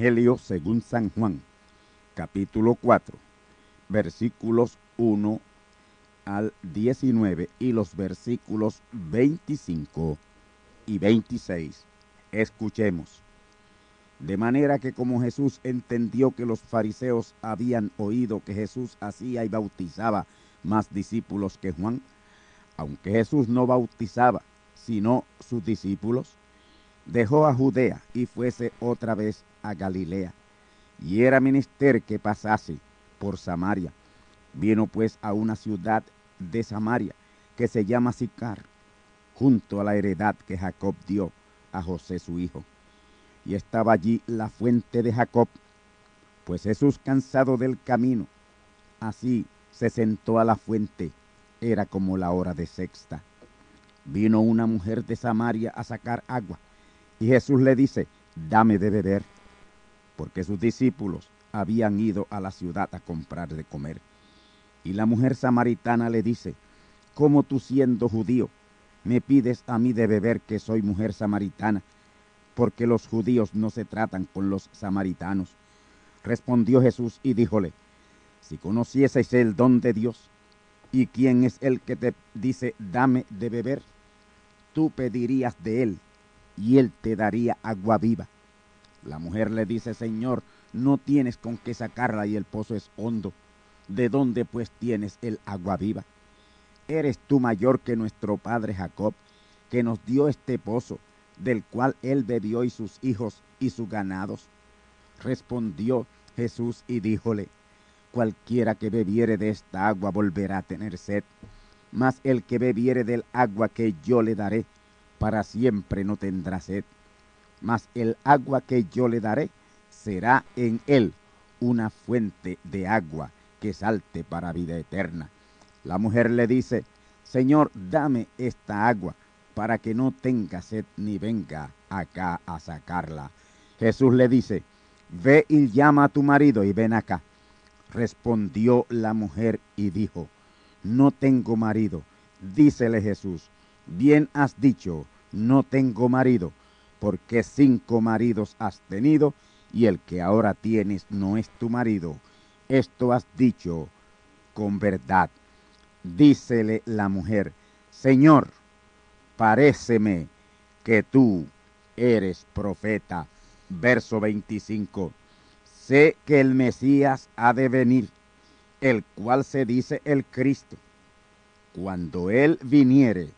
Evangelio según San Juan, capítulo 4, versículos 1 al 19 y los versículos 25 y 26. Escuchemos. De manera que como Jesús entendió que los fariseos habían oído que Jesús hacía y bautizaba más discípulos que Juan, aunque Jesús no bautizaba, sino sus discípulos, dejó a Judea y fuese otra vez a Galilea. Y era menester que pasase por Samaria. Vino pues a una ciudad de Samaria que se llama Sicar, junto a la heredad que Jacob dio a José su hijo. Y estaba allí la fuente de Jacob, pues Jesús cansado del camino, así se sentó a la fuente, era como la hora de sexta. Vino una mujer de Samaria a sacar agua, y Jesús le dice, dame de beber porque sus discípulos habían ido a la ciudad a comprar de comer. Y la mujer samaritana le dice, ¿cómo tú siendo judío me pides a mí de beber que soy mujer samaritana? Porque los judíos no se tratan con los samaritanos. Respondió Jesús y díjole, si conocieseis el don de Dios, y quién es el que te dice, dame de beber, tú pedirías de él, y él te daría agua viva. La mujer le dice, Señor, no tienes con qué sacarla y el pozo es hondo. ¿De dónde pues tienes el agua viva? ¿Eres tú mayor que nuestro padre Jacob, que nos dio este pozo, del cual él bebió y sus hijos y sus ganados? Respondió Jesús y díjole, cualquiera que bebiere de esta agua volverá a tener sed, mas el que bebiere del agua que yo le daré, para siempre no tendrá sed mas el agua que yo le daré será en él una fuente de agua que salte para vida eterna. La mujer le dice, Señor, dame esta agua para que no tenga sed ni venga acá a sacarla. Jesús le dice, ve y llama a tu marido y ven acá. Respondió la mujer y dijo, no tengo marido. Dícele Jesús, bien has dicho, no tengo marido porque cinco maridos has tenido y el que ahora tienes no es tu marido. Esto has dicho con verdad. Dícele la mujer, Señor, paréceme que tú eres profeta. Verso 25. Sé que el Mesías ha de venir, el cual se dice el Cristo. Cuando Él viniere,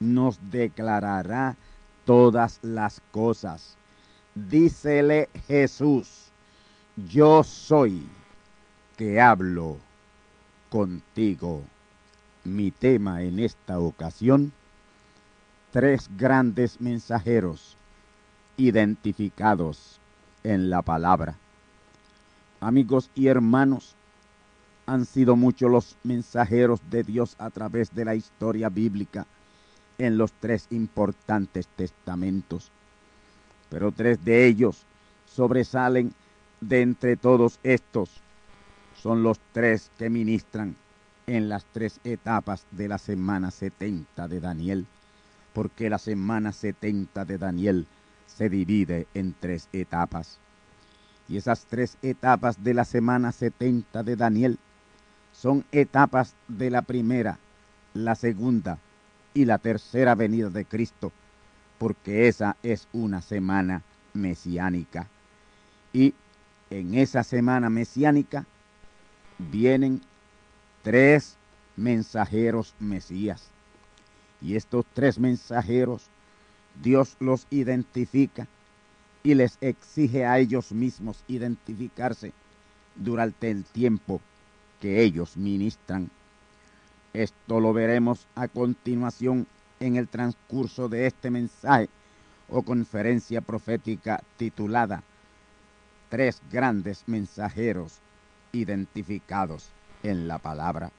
nos declarará todas las cosas. Dícele Jesús, yo soy que hablo contigo. Mi tema en esta ocasión, tres grandes mensajeros identificados en la palabra. Amigos y hermanos, han sido muchos los mensajeros de Dios a través de la historia bíblica en los tres importantes testamentos. Pero tres de ellos sobresalen de entre todos estos. Son los tres que ministran en las tres etapas de la semana 70 de Daniel, porque la semana 70 de Daniel se divide en tres etapas. Y esas tres etapas de la semana 70 de Daniel son etapas de la primera, la segunda y la tercera venida de Cristo, porque esa es una semana mesiánica. Y en esa semana mesiánica vienen tres mensajeros mesías. Y estos tres mensajeros, Dios los identifica y les exige a ellos mismos identificarse durante el tiempo que ellos ministran. Esto lo veremos a continuación en el transcurso de este mensaje o conferencia profética titulada Tres grandes mensajeros identificados en la palabra.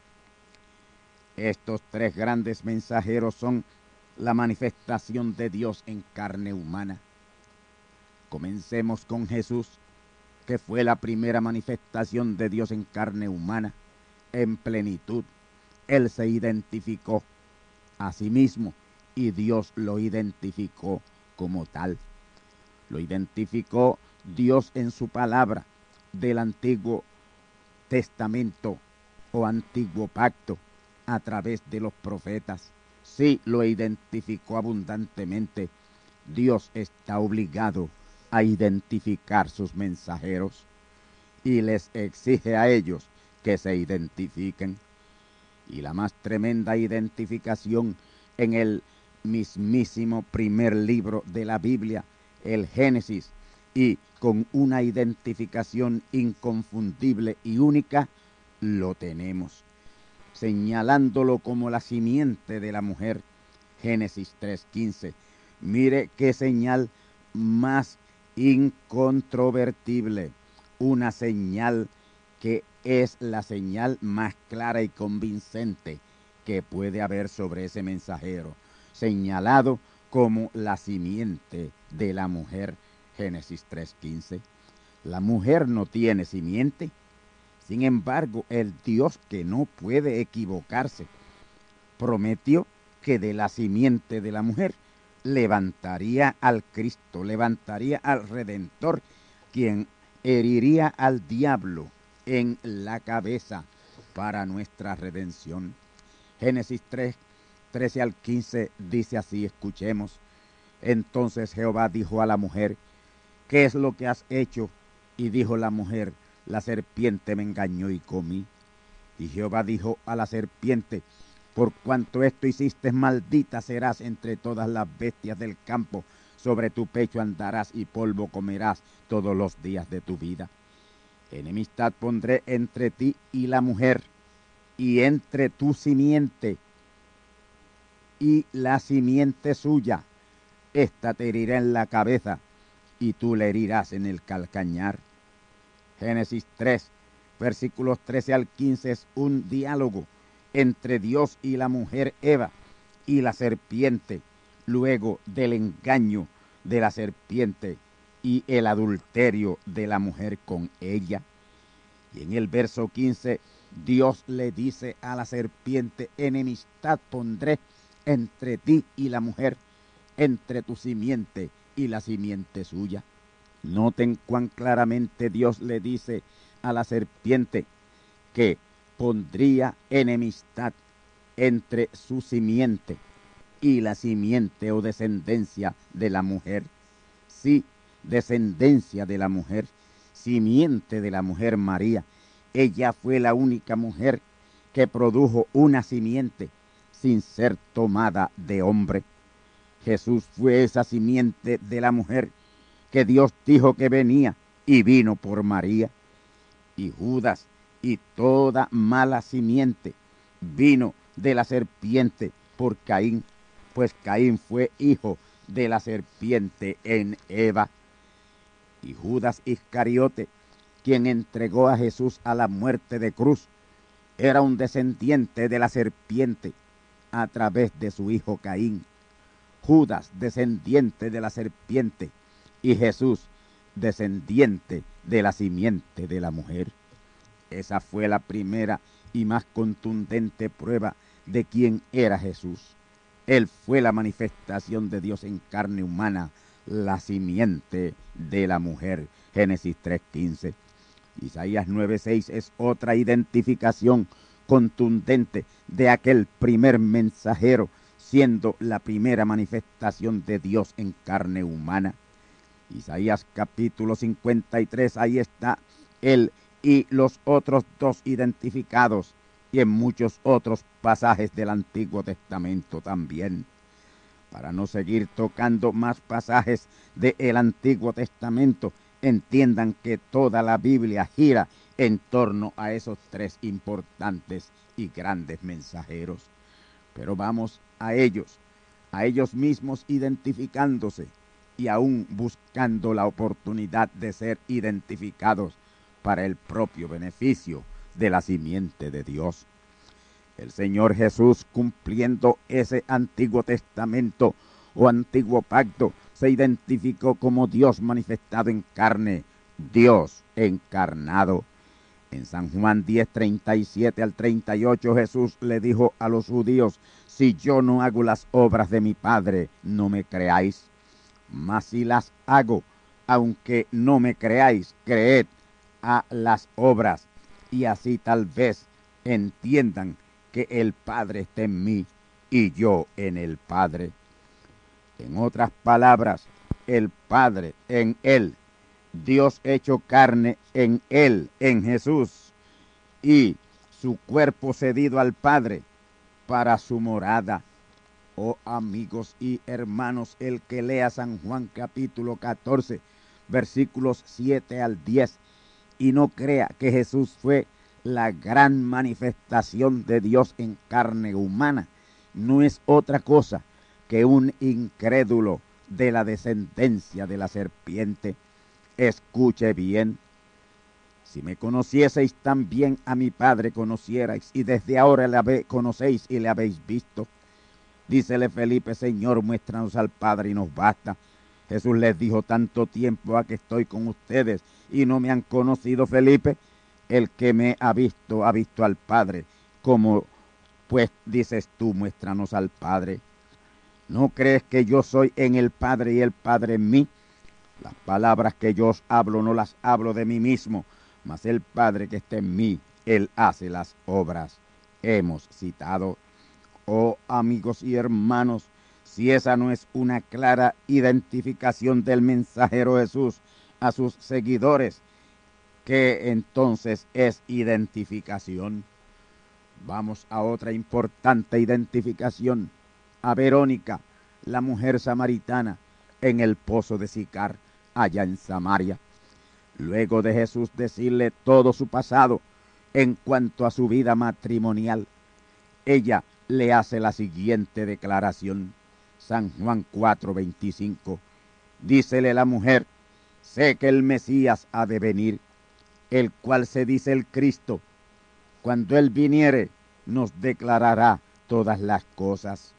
Estos tres grandes mensajeros son la manifestación de Dios en carne humana. Comencemos con Jesús, que fue la primera manifestación de Dios en carne humana, en plenitud. Él se identificó a sí mismo y Dios lo identificó como tal. Lo identificó Dios en su palabra del Antiguo Testamento o Antiguo Pacto a través de los profetas. Sí, lo identificó abundantemente. Dios está obligado a identificar sus mensajeros y les exige a ellos que se identifiquen. Y la más tremenda identificación en el mismísimo primer libro de la Biblia, el Génesis, y con una identificación inconfundible y única, lo tenemos, señalándolo como la simiente de la mujer. Génesis 3.15. Mire qué señal más incontrovertible, una señal que es la señal más clara y convincente que puede haber sobre ese mensajero, señalado como la simiente de la mujer. Génesis 3.15. La mujer no tiene simiente. Sin embargo, el Dios que no puede equivocarse prometió que de la simiente de la mujer levantaría al Cristo, levantaría al Redentor, quien heriría al diablo en la cabeza para nuestra redención. Génesis 3, 13 al 15 dice así, escuchemos. Entonces Jehová dijo a la mujer, ¿qué es lo que has hecho? Y dijo la mujer, la serpiente me engañó y comí. Y Jehová dijo a la serpiente, por cuanto esto hiciste, maldita serás entre todas las bestias del campo, sobre tu pecho andarás y polvo comerás todos los días de tu vida. Enemistad pondré entre ti y la mujer, y entre tu simiente y la simiente suya. Esta te herirá en la cabeza, y tú le herirás en el calcañar. Génesis 3, versículos 13 al 15 es un diálogo entre Dios y la mujer Eva y la serpiente, luego del engaño de la serpiente y el adulterio de la mujer con ella. Y en el verso 15, Dios le dice a la serpiente, enemistad pondré entre ti y la mujer, entre tu simiente y la simiente suya. Noten cuán claramente Dios le dice a la serpiente que pondría enemistad entre su simiente y la simiente o descendencia de la mujer. Sí, descendencia de la mujer, simiente de la mujer María. Ella fue la única mujer que produjo una simiente sin ser tomada de hombre. Jesús fue esa simiente de la mujer que Dios dijo que venía y vino por María. Y Judas y toda mala simiente vino de la serpiente por Caín. pues Caín fue hijo de la serpiente en Eva. Y Judas Iscariote, quien entregó a Jesús a la muerte de cruz, era un descendiente de la serpiente a través de su hijo Caín. Judas, descendiente de la serpiente, y Jesús, descendiente de la simiente de la mujer. Esa fue la primera y más contundente prueba de quién era Jesús. Él fue la manifestación de Dios en carne humana, la simiente de la mujer. Génesis 3.15. Isaías 9.6 es otra identificación contundente de aquel primer mensajero, siendo la primera manifestación de Dios en carne humana. Isaías capítulo 53, ahí está él y los otros dos identificados y en muchos otros pasajes del Antiguo Testamento también. Para no seguir tocando más pasajes del Antiguo Testamento, entiendan que toda la Biblia gira en torno a esos tres importantes y grandes mensajeros. Pero vamos a ellos, a ellos mismos identificándose y aún buscando la oportunidad de ser identificados para el propio beneficio de la simiente de Dios. El Señor Jesús, cumpliendo ese Antiguo Testamento o Antiguo Pacto, se identificó como Dios manifestado en carne, Dios encarnado. En San Juan 10, 37 al 38 Jesús le dijo a los judíos, si yo no hago las obras de mi Padre, no me creáis mas si las hago, aunque no me creáis, creed a las obras, y así tal vez entiendan que el Padre está en mí y yo en el Padre. En otras palabras, el Padre en Él, Dios hecho carne en Él, en Jesús, y su cuerpo cedido al Padre para su morada Oh amigos y hermanos, el que lea San Juan capítulo 14, versículos 7 al 10, y no crea que Jesús fue la gran manifestación de Dios en carne humana, no es otra cosa que un incrédulo de la descendencia de la serpiente. Escuche bien. Si me conocieseis también a mi Padre conocierais, y desde ahora le conocéis y le habéis visto. Dícele Felipe, Señor, muéstranos al Padre y nos basta. Jesús les dijo, tanto tiempo a que estoy con ustedes y no me han conocido, Felipe. El que me ha visto, ha visto al Padre. Como pues dices tú, muéstranos al Padre. ¿No crees que yo soy en el Padre y el Padre en mí? Las palabras que yo os hablo no las hablo de mí mismo, mas el Padre que está en mí, Él hace las obras. Hemos citado Oh amigos y hermanos, si esa no es una clara identificación del mensajero Jesús a sus seguidores, ¿qué entonces es identificación? Vamos a otra importante identificación, a Verónica, la mujer samaritana, en el pozo de Sicar, allá en Samaria. Luego de Jesús decirle todo su pasado en cuanto a su vida matrimonial, ella le hace la siguiente declaración. San Juan 4:25. Dícele la mujer, sé que el Mesías ha de venir, el cual se dice el Cristo. Cuando Él viniere, nos declarará todas las cosas.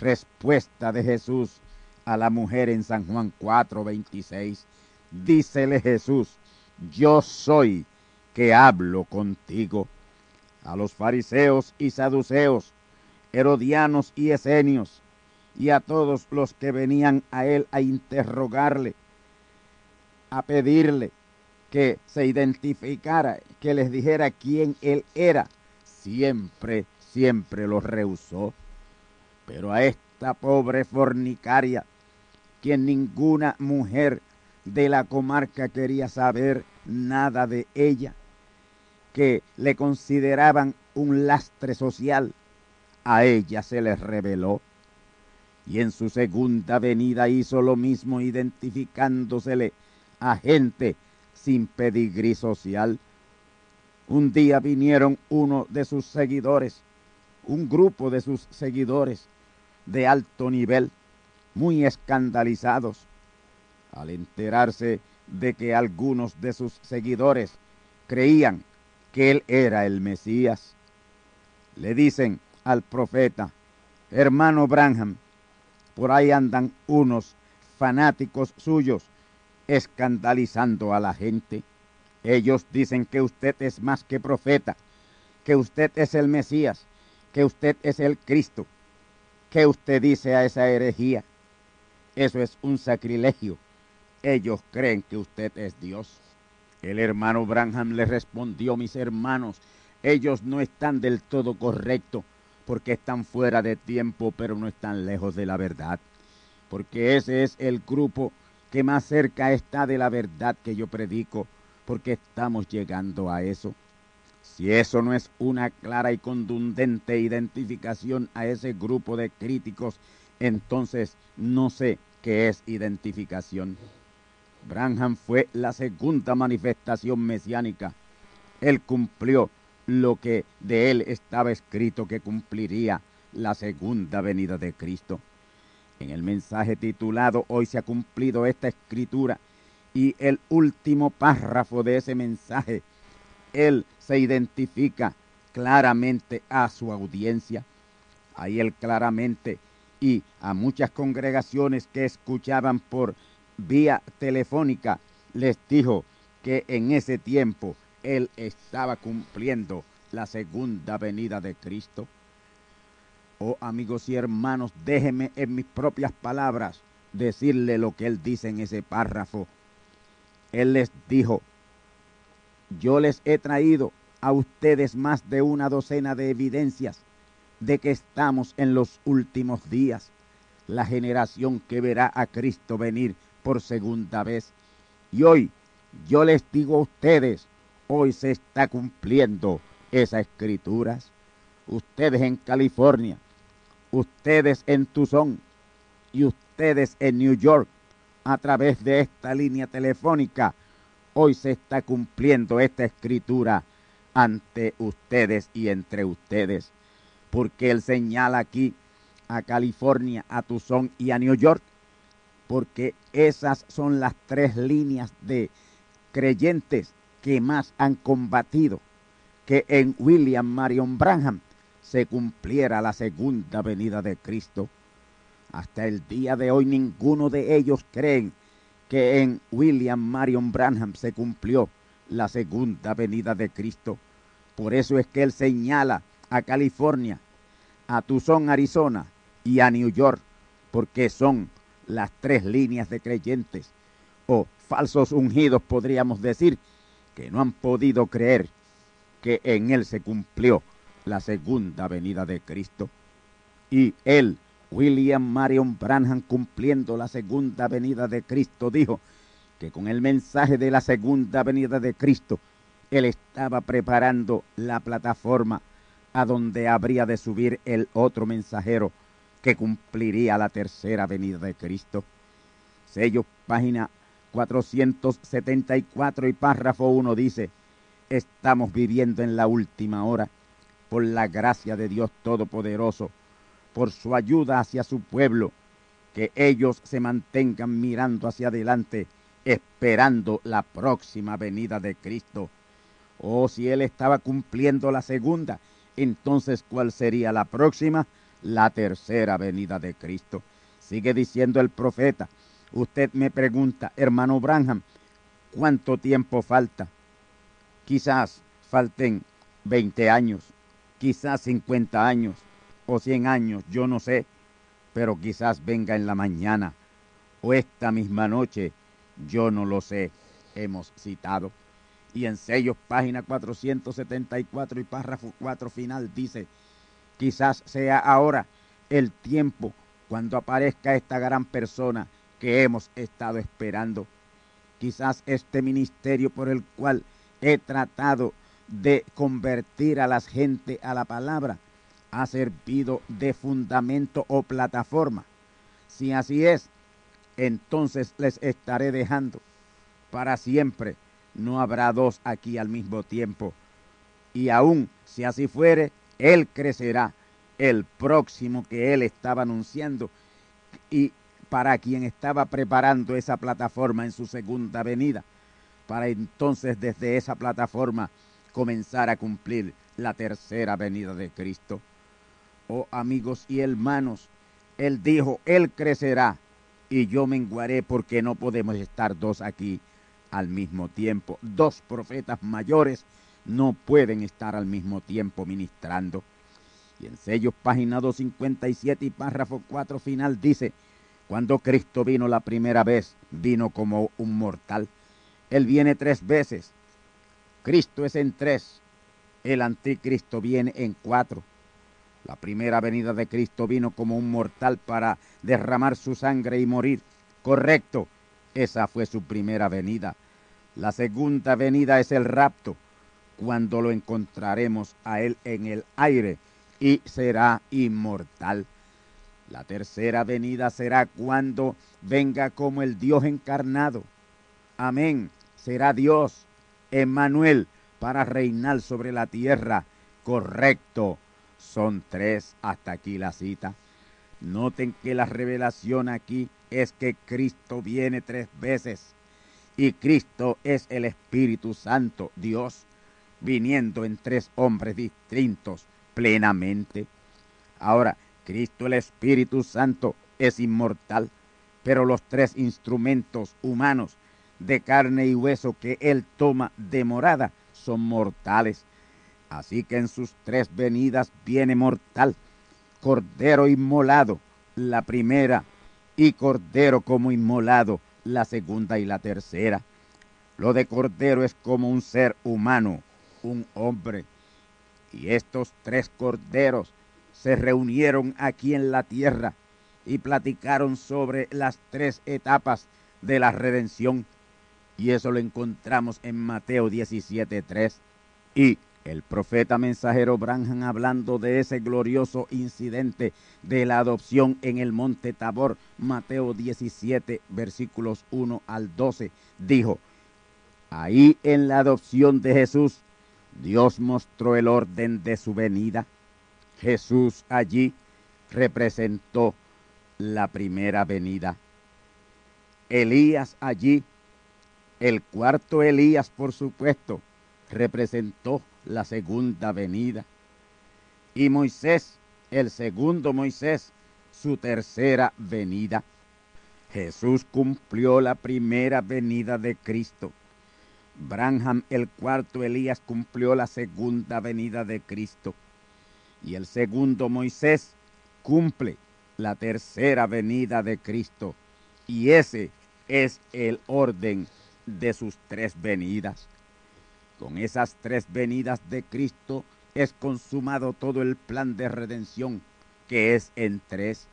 Respuesta de Jesús a la mujer en San Juan 4:26. Dícele Jesús, yo soy que hablo contigo a los fariseos y saduceos, herodianos y esenios, y a todos los que venían a él a interrogarle, a pedirle que se identificara, que les dijera quién él era, siempre, siempre los rehusó. Pero a esta pobre fornicaria, quien ninguna mujer de la comarca quería saber nada de ella, que le consideraban un lastre social, a ella se les reveló. Y en su segunda venida hizo lo mismo identificándosele a gente sin pedigrí social. Un día vinieron uno de sus seguidores, un grupo de sus seguidores, de alto nivel, muy escandalizados, al enterarse de que algunos de sus seguidores creían que él era el Mesías. Le dicen al profeta, hermano Branham, por ahí andan unos fanáticos suyos escandalizando a la gente. Ellos dicen que usted es más que profeta, que usted es el Mesías, que usted es el Cristo. ¿Qué usted dice a esa herejía? Eso es un sacrilegio. Ellos creen que usted es Dios. El hermano Branham le respondió, mis hermanos, ellos no están del todo correctos porque están fuera de tiempo, pero no están lejos de la verdad. Porque ese es el grupo que más cerca está de la verdad que yo predico, porque estamos llegando a eso. Si eso no es una clara y contundente identificación a ese grupo de críticos, entonces no sé qué es identificación. Branham fue la segunda manifestación mesiánica. Él cumplió lo que de él estaba escrito que cumpliría la segunda venida de Cristo. En el mensaje titulado Hoy se ha cumplido esta escritura y el último párrafo de ese mensaje, él se identifica claramente a su audiencia. Ahí él claramente y a muchas congregaciones que escuchaban por vía telefónica, les dijo que en ese tiempo él estaba cumpliendo la segunda venida de Cristo. Oh amigos y hermanos, déjenme en mis propias palabras decirle lo que él dice en ese párrafo. Él les dijo, yo les he traído a ustedes más de una docena de evidencias de que estamos en los últimos días, la generación que verá a Cristo venir por segunda vez. Y hoy yo les digo a ustedes, hoy se está cumpliendo esas escrituras. Ustedes en California, ustedes en Tucson y ustedes en New York, a través de esta línea telefónica, hoy se está cumpliendo esta escritura ante ustedes y entre ustedes. Porque él señala aquí a California, a Tucson y a New York porque esas son las tres líneas de creyentes que más han combatido que en William Marion Branham se cumpliera la segunda venida de Cristo. Hasta el día de hoy ninguno de ellos creen que en William Marion Branham se cumplió la segunda venida de Cristo. Por eso es que él señala a California, a Tucson, Arizona y a New York, porque son las tres líneas de creyentes o falsos ungidos, podríamos decir, que no han podido creer que en él se cumplió la segunda venida de Cristo. Y él, William Marion Branham, cumpliendo la segunda venida de Cristo, dijo que con el mensaje de la segunda venida de Cristo, él estaba preparando la plataforma a donde habría de subir el otro mensajero que cumpliría la tercera venida de Cristo. Sello, página 474 y párrafo 1 dice, estamos viviendo en la última hora por la gracia de Dios Todopoderoso, por su ayuda hacia su pueblo, que ellos se mantengan mirando hacia adelante, esperando la próxima venida de Cristo. O oh, si Él estaba cumpliendo la segunda, entonces ¿cuál sería la próxima? la tercera venida de Cristo. Sigue diciendo el profeta. Usted me pregunta, hermano Branham, ¿cuánto tiempo falta? Quizás falten 20 años, quizás 50 años o 100 años, yo no sé, pero quizás venga en la mañana o esta misma noche, yo no lo sé, hemos citado. Y en sellos, página 474 y párrafo 4 final dice, Quizás sea ahora el tiempo cuando aparezca esta gran persona que hemos estado esperando. Quizás este ministerio por el cual he tratado de convertir a la gente a la palabra ha servido de fundamento o plataforma. Si así es, entonces les estaré dejando para siempre. No habrá dos aquí al mismo tiempo. Y aún si así fuere, él crecerá, el próximo que él estaba anunciando y para quien estaba preparando esa plataforma en su segunda venida, para entonces desde esa plataforma comenzar a cumplir la tercera venida de Cristo. Oh amigos y hermanos, Él dijo, Él crecerá y yo menguaré porque no podemos estar dos aquí al mismo tiempo. Dos profetas mayores no pueden estar al mismo tiempo ministrando. Y en sellos página 257 y párrafo 4 final dice, cuando Cristo vino la primera vez, vino como un mortal. Él viene tres veces. Cristo es en tres. El anticristo viene en cuatro. La primera venida de Cristo vino como un mortal para derramar su sangre y morir. Correcto. Esa fue su primera venida. La segunda venida es el rapto, cuando lo encontraremos a Él en el aire y será inmortal. La tercera venida será cuando venga como el Dios encarnado. Amén. Será Dios, Emmanuel, para reinar sobre la tierra. Correcto. Son tres hasta aquí la cita. Noten que la revelación aquí es que Cristo viene tres veces. Y Cristo es el Espíritu Santo, Dios, viniendo en tres hombres distintos plenamente. Ahora, Cristo el Espíritu Santo es inmortal, pero los tres instrumentos humanos de carne y hueso que Él toma de morada son mortales. Así que en sus tres venidas viene mortal, cordero inmolado, la primera, y cordero como inmolado, la segunda y la tercera. Lo de cordero es como un ser humano, un hombre. Y estos tres corderos se reunieron aquí en la tierra y platicaron sobre las tres etapas de la redención. Y eso lo encontramos en Mateo 17.3. Y el profeta mensajero Branham hablando de ese glorioso incidente de la adopción en el monte Tabor, Mateo 17, versículos 1 al 12, dijo, ahí en la adopción de Jesús, Dios mostró el orden de su venida. Jesús allí representó la primera venida. Elías allí, el cuarto Elías por supuesto, representó la segunda venida. Y Moisés, el segundo Moisés, su tercera venida. Jesús cumplió la primera venida de Cristo. Branham, el cuarto Elías, cumplió la segunda venida de Cristo. Y el segundo Moisés cumple la tercera venida de Cristo. Y ese es el orden de sus tres venidas. Con esas tres venidas de Cristo es consumado todo el plan de redención, que es en tres.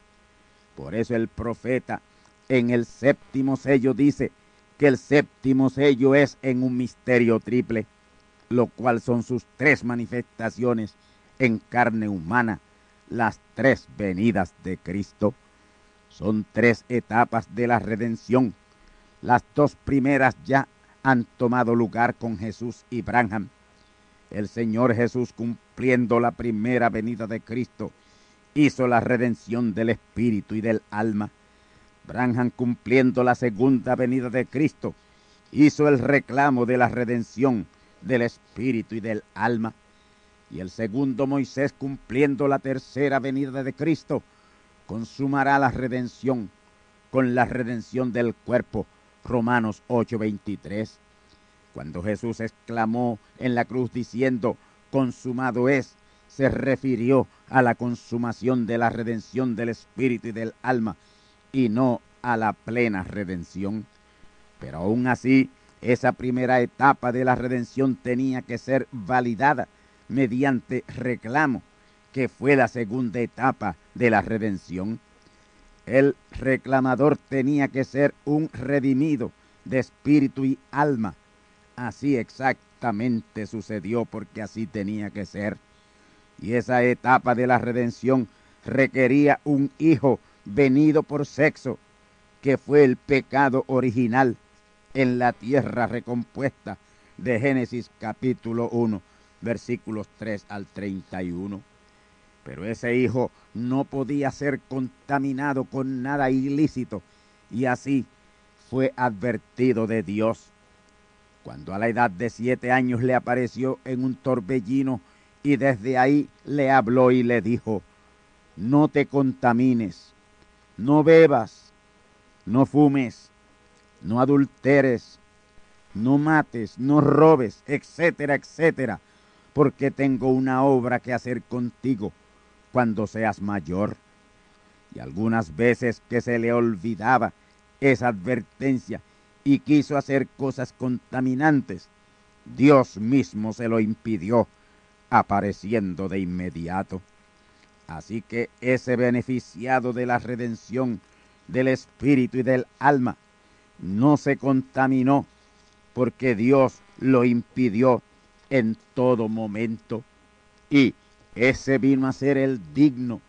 Por eso el profeta en el séptimo sello dice que el séptimo sello es en un misterio triple, lo cual son sus tres manifestaciones en carne humana, las tres venidas de Cristo. Son tres etapas de la redención. Las dos primeras ya han tomado lugar con Jesús y Branham. El Señor Jesús, cumpliendo la primera venida de Cristo, hizo la redención del espíritu y del alma. Branham, cumpliendo la segunda venida de Cristo, hizo el reclamo de la redención del espíritu y del alma. Y el segundo Moisés, cumpliendo la tercera venida de Cristo, consumará la redención con la redención del cuerpo Romanos 8:23. Cuando Jesús exclamó en la cruz diciendo, consumado es, se refirió a la consumación de la redención del espíritu y del alma y no a la plena redención. Pero aún así, esa primera etapa de la redención tenía que ser validada mediante reclamo, que fue la segunda etapa de la redención. El reclamador tenía que ser un redimido de espíritu y alma. Así exactamente sucedió porque así tenía que ser. Y esa etapa de la redención requería un hijo venido por sexo, que fue el pecado original en la tierra recompuesta de Génesis capítulo 1, versículos 3 al 31. Pero ese hijo no podía ser contaminado con nada ilícito y así fue advertido de Dios. Cuando a la edad de siete años le apareció en un torbellino y desde ahí le habló y le dijo, no te contamines, no bebas, no fumes, no adulteres, no mates, no robes, etcétera, etcétera, porque tengo una obra que hacer contigo cuando seas mayor. Y algunas veces que se le olvidaba esa advertencia y quiso hacer cosas contaminantes, Dios mismo se lo impidió, apareciendo de inmediato. Así que ese beneficiado de la redención del espíritu y del alma no se contaminó porque Dios lo impidió en todo momento. Y ese vino a ser el digno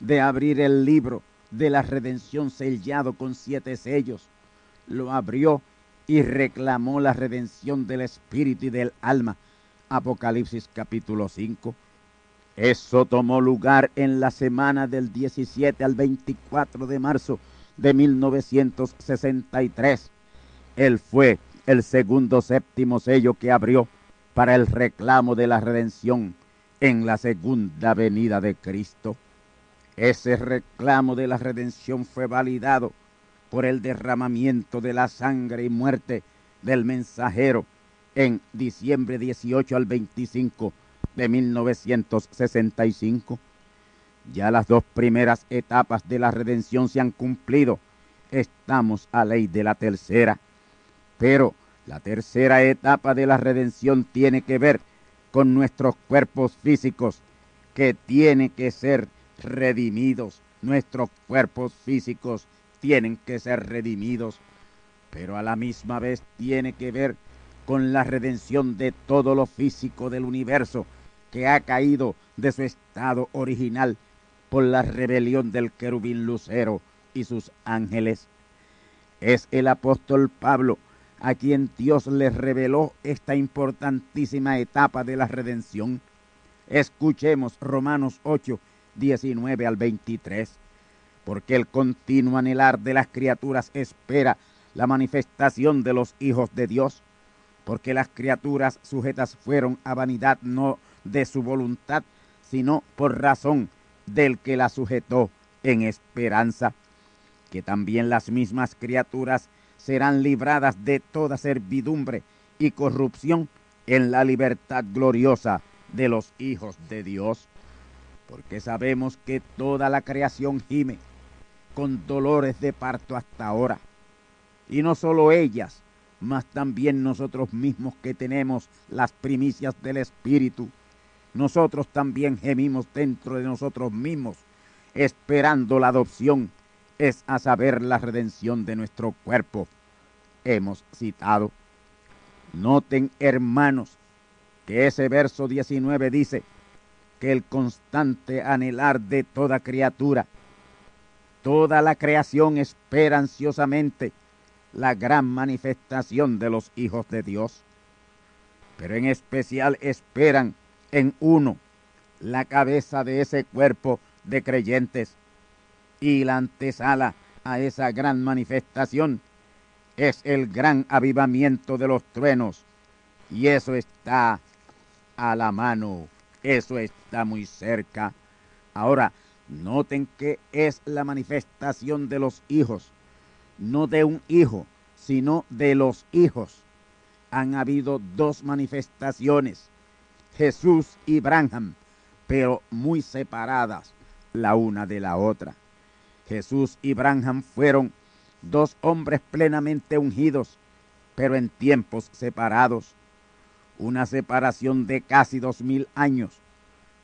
de abrir el libro de la redención sellado con siete sellos. Lo abrió y reclamó la redención del espíritu y del alma. Apocalipsis capítulo 5. Eso tomó lugar en la semana del 17 al 24 de marzo de 1963. Él fue el segundo séptimo sello que abrió para el reclamo de la redención en la segunda venida de Cristo. Ese reclamo de la redención fue validado por el derramamiento de la sangre y muerte del mensajero en diciembre 18 al 25 de 1965. Ya las dos primeras etapas de la redención se han cumplido. Estamos a ley de la tercera. Pero la tercera etapa de la redención tiene que ver con nuestros cuerpos físicos, que tiene que ser redimidos. Nuestros cuerpos físicos tienen que ser redimidos, pero a la misma vez tiene que ver con la redención de todo lo físico del universo que ha caído de su estado original por la rebelión del querubín lucero y sus ángeles. Es el apóstol Pablo a quien Dios le reveló esta importantísima etapa de la redención. Escuchemos Romanos 8, 19 al 23. Porque el continuo anhelar de las criaturas espera la manifestación de los hijos de Dios. Porque las criaturas sujetas fueron a vanidad no de su voluntad, sino por razón del que la sujetó en esperanza. Que también las mismas criaturas serán libradas de toda servidumbre y corrupción en la libertad gloriosa de los hijos de Dios porque sabemos que toda la creación gime con dolores de parto hasta ahora. Y no solo ellas, mas también nosotros mismos que tenemos las primicias del Espíritu. Nosotros también gemimos dentro de nosotros mismos, esperando la adopción, es a saber la redención de nuestro cuerpo. Hemos citado. Noten, hermanos, que ese verso 19 dice, el constante anhelar de toda criatura. Toda la creación espera ansiosamente la gran manifestación de los hijos de Dios, pero en especial esperan en uno la cabeza de ese cuerpo de creyentes y la antesala a esa gran manifestación es el gran avivamiento de los truenos y eso está a la mano eso está muy cerca. Ahora, noten que es la manifestación de los hijos, no de un hijo, sino de los hijos. Han habido dos manifestaciones, Jesús y Branham, pero muy separadas la una de la otra. Jesús y Branham fueron dos hombres plenamente ungidos, pero en tiempos separados una separación de casi dos mil años.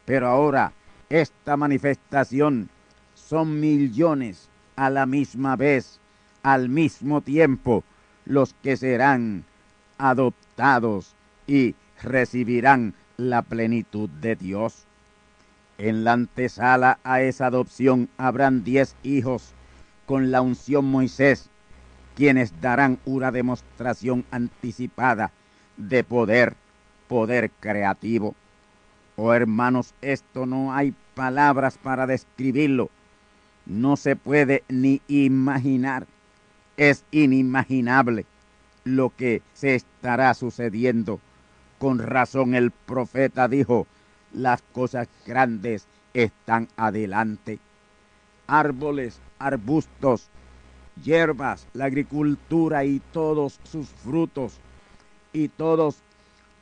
Pero ahora esta manifestación son millones a la misma vez, al mismo tiempo, los que serán adoptados y recibirán la plenitud de Dios. En la antesala a esa adopción habrán diez hijos con la unción Moisés, quienes darán una demostración anticipada de poder, poder creativo. Oh hermanos, esto no hay palabras para describirlo. No se puede ni imaginar. Es inimaginable lo que se estará sucediendo. Con razón el profeta dijo, las cosas grandes están adelante. Árboles, arbustos, hierbas, la agricultura y todos sus frutos, y todos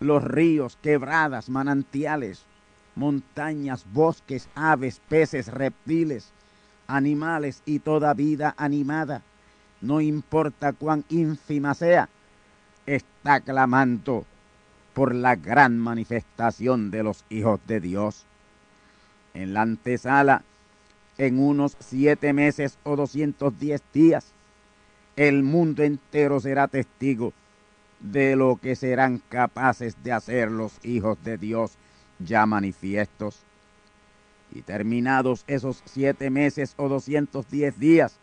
los ríos, quebradas, manantiales, montañas, bosques, aves, peces, reptiles, animales y toda vida animada, no importa cuán ínfima sea, está clamando por la gran manifestación de los hijos de Dios. En la antesala, en unos siete meses o doscientos diez días, el mundo entero será testigo de lo que serán capaces de hacer los hijos de Dios ya manifiestos. Y terminados esos siete meses o doscientos diez días,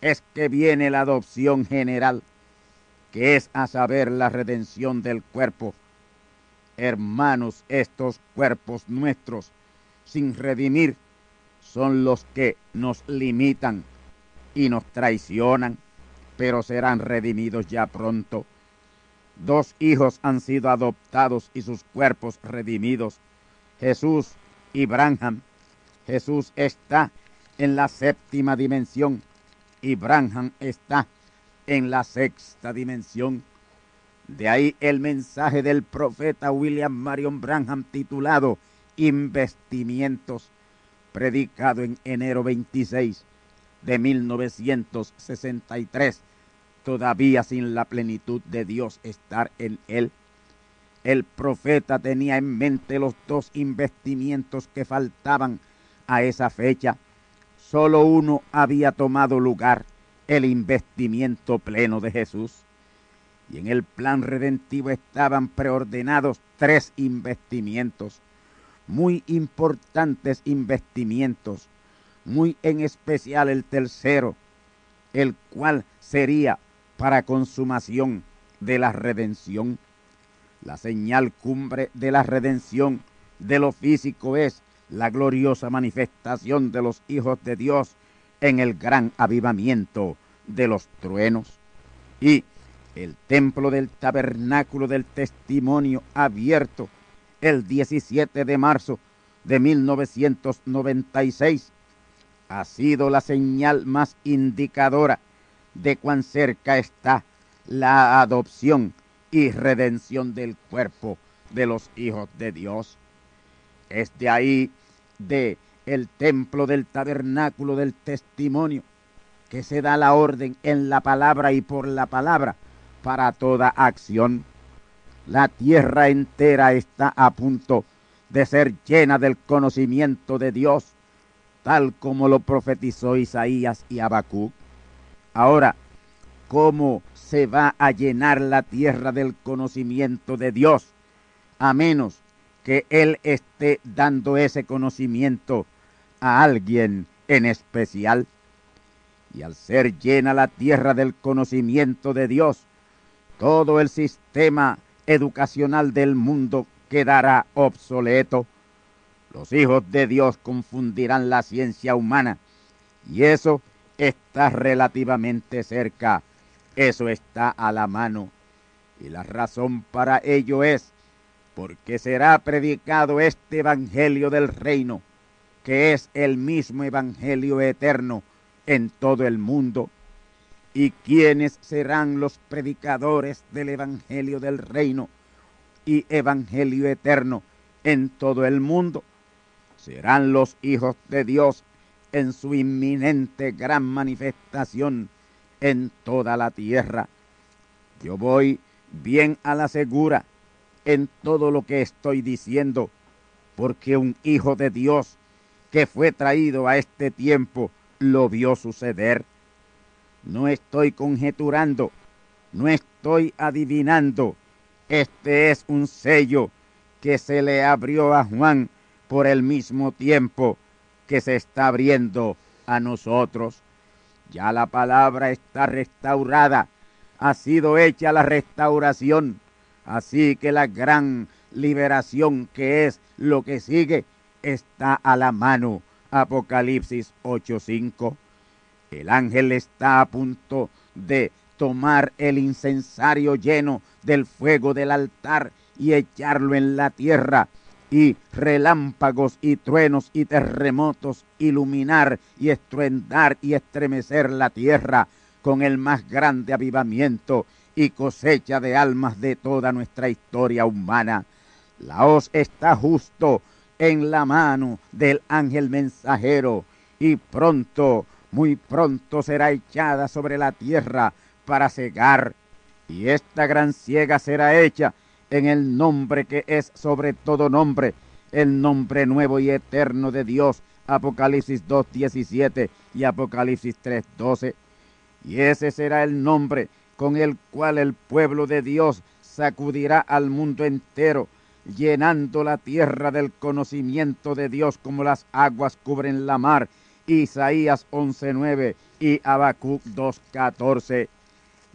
es que viene la adopción general, que es a saber la redención del cuerpo. Hermanos, estos cuerpos nuestros, sin redimir, son los que nos limitan y nos traicionan, pero serán redimidos ya pronto. Dos hijos han sido adoptados y sus cuerpos redimidos. Jesús y Branham. Jesús está en la séptima dimensión y Branham está en la sexta dimensión. De ahí el mensaje del profeta William Marion Branham titulado Investimientos, predicado en enero 26 de 1963 todavía sin la plenitud de Dios estar en él. El profeta tenía en mente los dos investimientos que faltaban a esa fecha. Solo uno había tomado lugar, el investimiento pleno de Jesús. Y en el plan redentivo estaban preordenados tres investimientos, muy importantes investimientos, muy en especial el tercero, el cual sería para consumación de la redención. La señal cumbre de la redención de lo físico es la gloriosa manifestación de los hijos de Dios en el gran avivamiento de los truenos. Y el templo del tabernáculo del testimonio abierto el 17 de marzo de 1996 ha sido la señal más indicadora de cuán cerca está la adopción y redención del cuerpo de los hijos de Dios. Es de ahí, de el templo del tabernáculo del testimonio, que se da la orden en la palabra y por la palabra para toda acción. La tierra entera está a punto de ser llena del conocimiento de Dios, tal como lo profetizó Isaías y Habacuc. Ahora, ¿cómo se va a llenar la tierra del conocimiento de Dios? A menos que Él esté dando ese conocimiento a alguien en especial. Y al ser llena la tierra del conocimiento de Dios, todo el sistema educacional del mundo quedará obsoleto. Los hijos de Dios confundirán la ciencia humana y eso está relativamente cerca. Eso está a la mano. Y la razón para ello es porque será predicado este Evangelio del Reino, que es el mismo Evangelio eterno en todo el mundo. ¿Y quiénes serán los predicadores del Evangelio del Reino y Evangelio eterno en todo el mundo? Serán los hijos de Dios en su inminente gran manifestación en toda la tierra. Yo voy bien a la segura en todo lo que estoy diciendo, porque un hijo de Dios que fue traído a este tiempo lo vio suceder. No estoy conjeturando, no estoy adivinando. Este es un sello que se le abrió a Juan por el mismo tiempo que se está abriendo a nosotros. Ya la palabra está restaurada, ha sido hecha la restauración. Así que la gran liberación que es lo que sigue está a la mano. Apocalipsis 8:5. El ángel está a punto de tomar el incensario lleno del fuego del altar y echarlo en la tierra y relámpagos y truenos y terremotos iluminar y estruendar y estremecer la tierra con el más grande avivamiento y cosecha de almas de toda nuestra historia humana. La hoz está justo en la mano del ángel mensajero y pronto, muy pronto será echada sobre la tierra para cegar. Y esta gran ciega será hecha en el nombre que es sobre todo nombre, el nombre nuevo y eterno de Dios, Apocalipsis 2.17 y Apocalipsis 3.12. Y ese será el nombre con el cual el pueblo de Dios sacudirá al mundo entero, llenando la tierra del conocimiento de Dios como las aguas cubren la mar. Isaías 11.9 y Habacuc 2.14.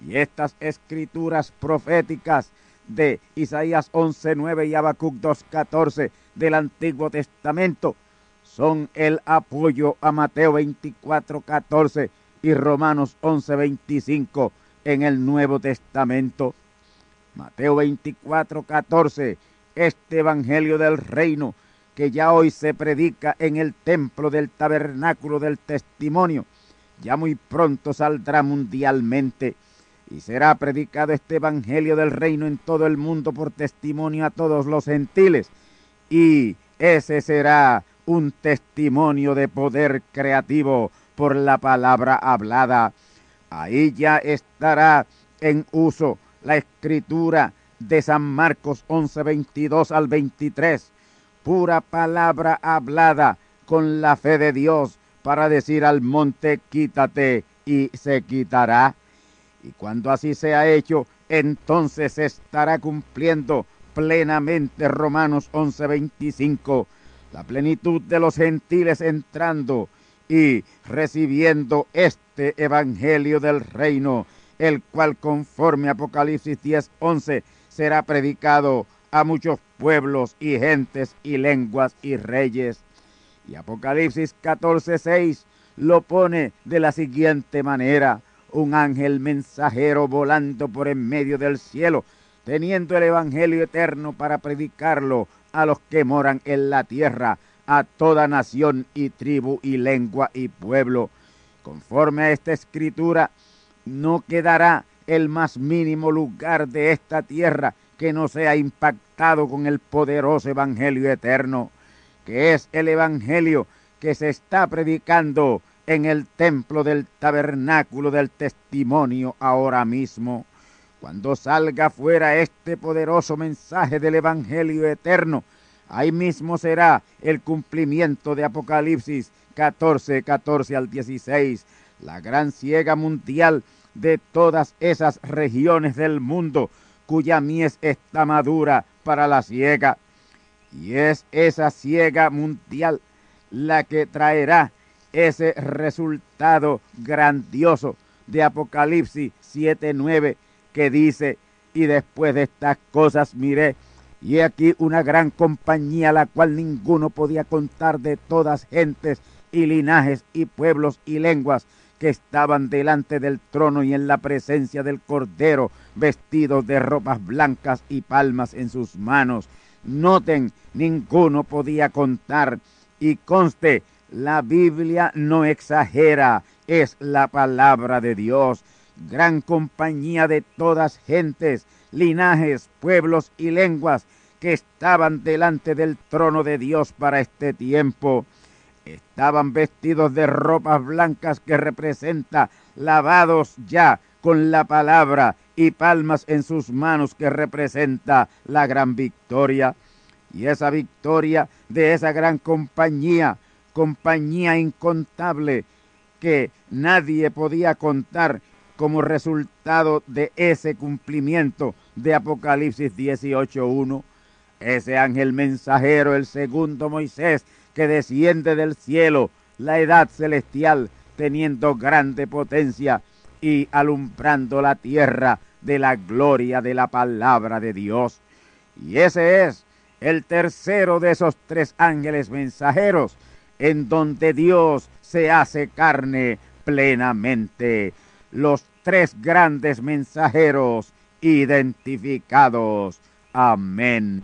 Y estas escrituras proféticas de Isaías 11.9 y Habacuc 2.14 del Antiguo Testamento son el apoyo a Mateo 24.14 y Romanos 11.25 en el Nuevo Testamento. Mateo 24.14, este Evangelio del Reino que ya hoy se predica en el templo del tabernáculo del testimonio, ya muy pronto saldrá mundialmente y será predicado este Evangelio del Reino en todo el mundo por testimonio a todos los gentiles. Y ese será un testimonio de poder creativo por la palabra hablada. Ahí ya estará en uso la escritura de San Marcos 11, 22 al 23, pura palabra hablada con la fe de Dios para decir al monte quítate y se quitará y cuando así sea hecho, entonces estará cumpliendo plenamente Romanos 11:25, la plenitud de los gentiles entrando y recibiendo este evangelio del reino, el cual conforme Apocalipsis 10:11 será predicado a muchos pueblos y gentes y lenguas y reyes. Y Apocalipsis 14:6 lo pone de la siguiente manera: un ángel mensajero volando por en medio del cielo, teniendo el Evangelio eterno para predicarlo a los que moran en la tierra, a toda nación y tribu y lengua y pueblo. Conforme a esta escritura, no quedará el más mínimo lugar de esta tierra que no sea impactado con el poderoso Evangelio eterno, que es el Evangelio que se está predicando en el templo del tabernáculo del testimonio ahora mismo. Cuando salga fuera este poderoso mensaje del Evangelio eterno, ahí mismo será el cumplimiento de Apocalipsis 14, 14 al 16, la gran ciega mundial de todas esas regiones del mundo cuya mies está madura para la ciega. Y es esa ciega mundial la que traerá ese resultado grandioso de Apocalipsis 7:9 que dice, y después de estas cosas miré, y aquí una gran compañía, la cual ninguno podía contar de todas gentes y linajes y pueblos y lenguas que estaban delante del trono y en la presencia del Cordero, vestidos de ropas blancas y palmas en sus manos. Noten, ninguno podía contar, y conste la Biblia no exagera, es la palabra de Dios. Gran compañía de todas gentes, linajes, pueblos y lenguas que estaban delante del trono de Dios para este tiempo. Estaban vestidos de ropas blancas que representa lavados ya con la palabra y palmas en sus manos que representa la gran victoria. Y esa victoria de esa gran compañía compañía incontable que nadie podía contar como resultado de ese cumplimiento de Apocalipsis 18.1. Ese ángel mensajero, el segundo Moisés, que desciende del cielo, la edad celestial, teniendo grande potencia y alumbrando la tierra de la gloria de la palabra de Dios. Y ese es el tercero de esos tres ángeles mensajeros, en donde Dios se hace carne plenamente. Los tres grandes mensajeros identificados. Amén.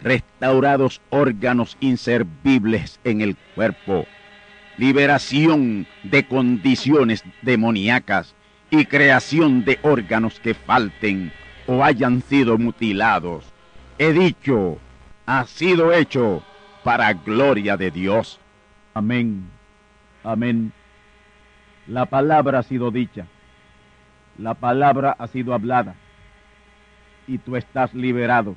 restaurados órganos inservibles en el cuerpo, liberación de condiciones demoníacas y creación de órganos que falten o hayan sido mutilados. He dicho, ha sido hecho para gloria de Dios. Amén, amén. La palabra ha sido dicha, la palabra ha sido hablada y tú estás liberado